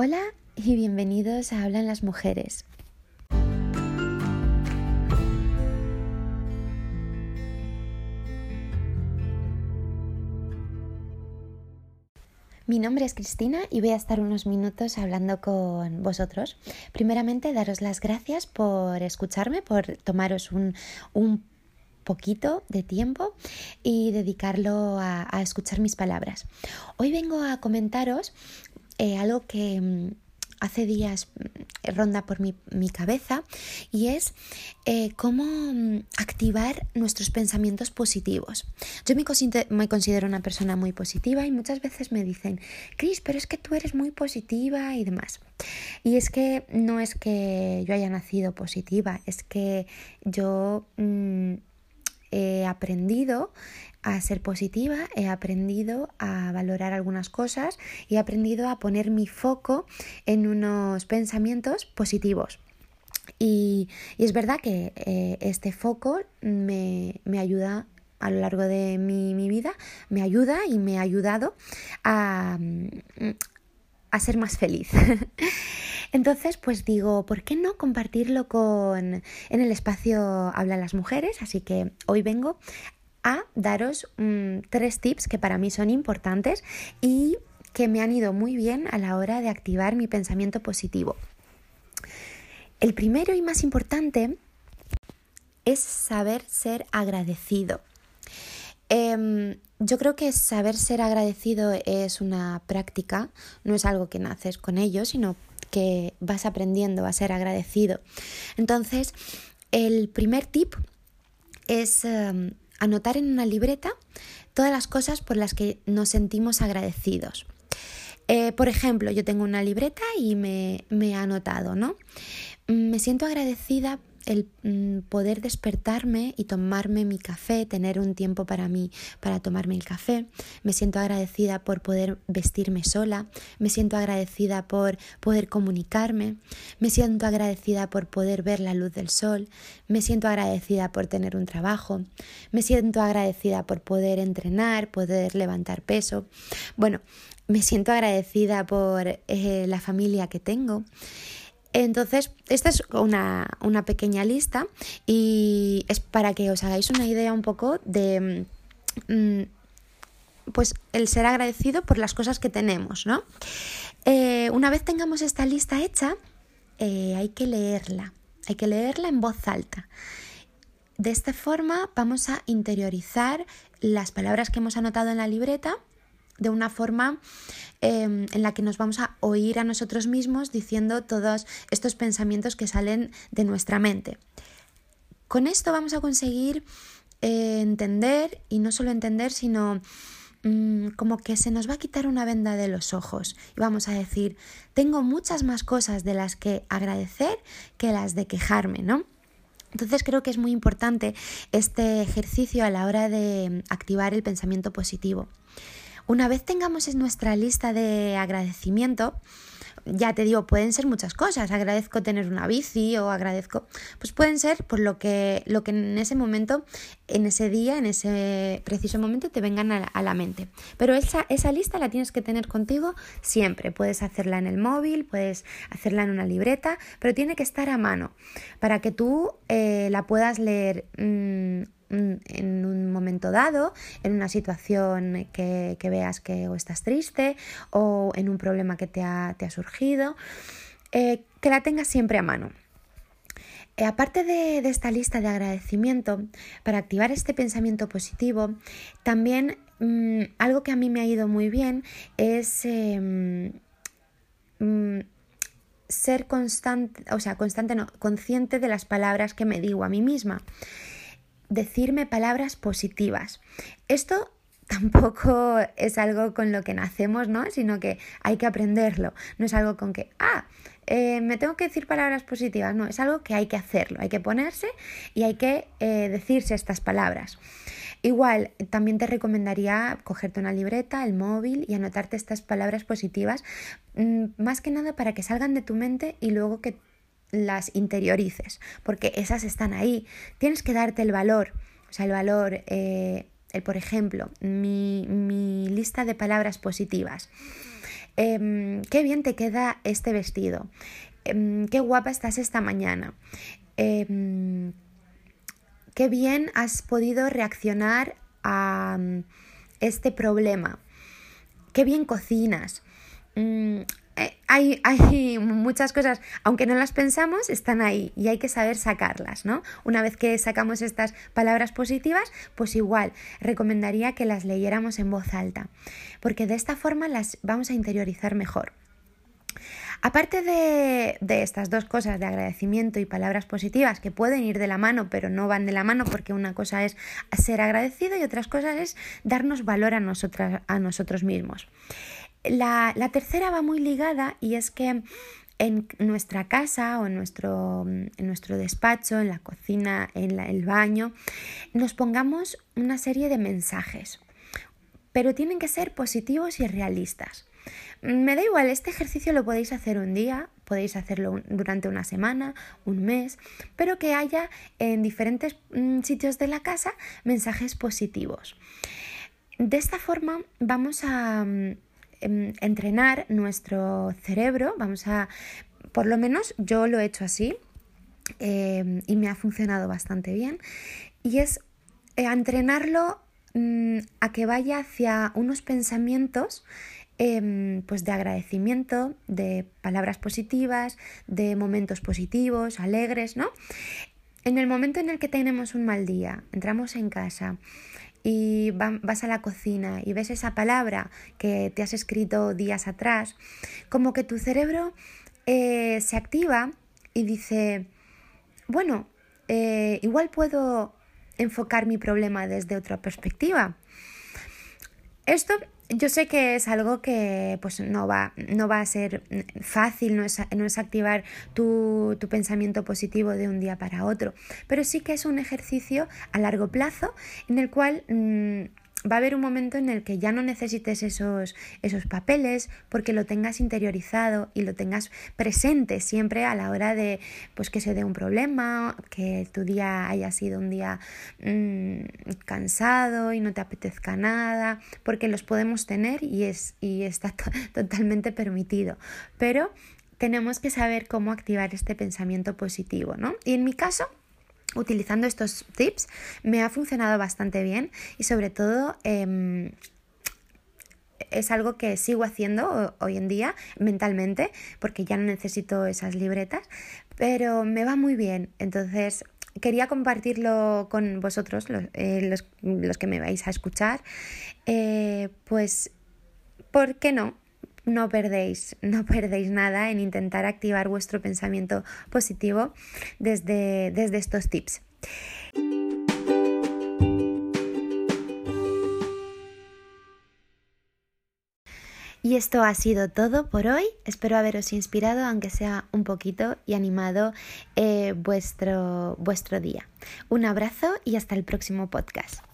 Hola y bienvenidos a Hablan las Mujeres. Mi nombre es Cristina y voy a estar unos minutos hablando con vosotros. Primeramente, daros las gracias por escucharme, por tomaros un, poquito de tiempo y dedicarlo a, escuchar mis palabras. Hoy vengo a comentaros eh, algo que mm, hace días mm, ronda por mi, cabeza y es eh, cómo mm, activar nuestros pensamientos positivos. Yo me, me, considero una persona muy positiva y muchas veces me dicen, Cris, pero es que tú eres muy positiva y demás. Y es que no es que yo haya nacido positiva, es que yo he aprendido a ser positiva, he aprendido a valorar algunas cosas y he aprendido a poner mi foco en unos pensamientos positivos. Y, es verdad que eh, este foco me, ayuda a lo largo de mi, vida, me ayuda y me ha ayudado a, a ser más feliz. Entonces, pues digo, ¿por qué no compartirlo con en el espacio Habla las mujeres? Así que hoy vengo a daros mm, tres tips que para mí son importantes y que me han ido muy bien a la hora de activar mi pensamiento positivo. El primero y más importante es saber ser agradecido. Em, yo creo que saber ser agradecido es una práctica, no es algo que naces con ello, sino que vas aprendiendo a ser agradecido. Entonces, el primer tip es em, anotar en una libreta todas las cosas por las que nos sentimos agradecidos. Eh, por ejemplo, yo tengo una libreta y me, me he anotado, ¿no? Me siento agradecida el mm, poder despertarme y tomarme mi café, tener un tiempo para mí, para tomarme el café. Me siento agradecida por poder vestirme sola, me siento agradecida por poder comunicarme, me siento agradecida por poder ver la luz del sol, me siento agradecida por tener un trabajo, me siento agradecida por poder entrenar, poder levantar peso. Bueno, me siento agradecida por eh, la familia que tengo. Entonces, esta es una, pequeña lista y es para que os hagáis una idea un poco de mm, pues el ser agradecido por las cosas que tenemos, ¿no? Eh, una vez tengamos esta lista hecha, eh, hay que leerla, hay que leerla en voz alta. De esta forma vamos a interiorizar las palabras que hemos anotado en la libreta de una forma em, en la que nos vamos a oír a nosotros mismos diciendo todos estos pensamientos que salen de nuestra mente. Con esto vamos a conseguir eh, entender, y no solo entender, sino mm, como que se nos va a quitar una venda de los ojos y vamos a decir, tengo muchas más cosas de las que agradecer que las de quejarme, ¿no? Entonces creo que es muy importante este ejercicio a la hora de activar el pensamiento positivo. Una vez tengamos en nuestra lista de agradecimiento, ya te digo, pueden ser muchas cosas. Agradezco tener una bici o agradezco, pues pueden ser por lo que, lo que en ese momento, en ese día, en ese preciso momento te vengan a la, mente. Pero esa, esa lista la tienes que tener contigo siempre. Puedes hacerla en el móvil, puedes hacerla en una libreta, pero tiene que estar a mano para que tú eh, la puedas leer. Mm, en un momento dado, en una situación que, veas que o estás triste o en un problema que te ha, surgido, eh, que la tengas siempre a mano. Eh, aparte de, esta lista de agradecimiento, para activar este pensamiento positivo, también mm, algo que a mí me ha ido muy bien es em, mm, ser constante, o sea, constante, no, consciente de las palabras que me digo a mí misma decirme palabras positivas. Esto tampoco es algo con lo que nacemos, ¿no? Sino que hay que aprenderlo. No es algo con que, ah, eh, me tengo que decir palabras positivas. No, es algo que hay que hacerlo. Hay que ponerse y hay que eh, decirse estas palabras. Igual, también te recomendaría cogerte una libreta, el móvil y anotarte estas palabras positivas, mm, más que nada para que salgan de tu mente y luego que las interiorices, porque esas están ahí. Tienes que darte el valor, o sea, el valor, eh, el, por ejemplo, mi, mi, lista de palabras positivas. em, qué bien te queda este vestido, em, qué guapa estás esta mañana, em, qué bien has podido reaccionar a mm, este problema, qué bien cocinas. Eh, hay, hay, muchas cosas, aunque no las pensamos, están ahí y hay que saber sacarlas, ¿no? Una vez que sacamos estas palabras positivas, pues igual recomendaría que las leyéramos en voz alta, porque de esta forma las vamos a interiorizar mejor. Aparte de, de, estas dos cosas de agradecimiento y palabras positivas que pueden ir de la mano, pero no van de la mano porque una cosa es ser agradecido y otras cosas es darnos valor a, nosotras, a nosotros mismos. La, tercera va muy ligada y es que en nuestra casa o en nuestro, en nuestro despacho, en la cocina, en el baño, nos pongamos una serie de mensajes, pero tienen que ser positivos y realistas. Me da igual, este ejercicio lo podéis hacer un día, podéis hacerlo durante una semana, un mes, pero que haya en diferentes mm, sitios de la casa mensajes positivos. De esta forma vamos a mm, entrenar nuestro cerebro, vamos a, por lo menos yo lo he hecho así em, y me ha funcionado bastante bien, y es eh, entrenarlo mm, a que vaya hacia unos pensamientos em, pues de agradecimiento, de palabras positivas, de momentos positivos, alegres, ¿no? En el momento en el que tenemos un mal día, entramos en casa y vas a la cocina y ves esa palabra que te has escrito días atrás, como que tu cerebro eh, se activa y dice, bueno, eh, igual puedo enfocar mi problema desde otra perspectiva. Esto yo sé que es algo que pues, no, va, no va a ser fácil, no es, no es activar tu, tu, pensamiento positivo de un día para otro, pero sí que es un ejercicio a largo plazo en el cual mm, va a haber un momento en el que ya no necesites esos, esos papeles porque lo tengas interiorizado y lo tengas presente siempre a la hora de pues que se dé un problema, que tu día haya sido un día mm, cansado y no te apetezca nada, porque los podemos tener y, es, y está totalmente permitido. Pero tenemos que saber cómo activar este pensamiento positivo, ¿no? Y en mi caso, utilizando estos tips me ha funcionado bastante bien y sobre todo em, es algo que sigo haciendo hoy en día mentalmente porque ya no necesito esas libretas, pero me va muy bien. Entonces quería compartirlo con vosotros, los, eh, los, que me vais a escuchar, eh, pues, ¿por qué no? No perdéis, no perdéis nada en intentar activar vuestro pensamiento positivo desde, desde estos tips. Y esto ha sido todo por hoy. Espero haberos inspirado, aunque sea un poquito, y animado eh, vuestro, vuestro día. Un abrazo y hasta el próximo podcast.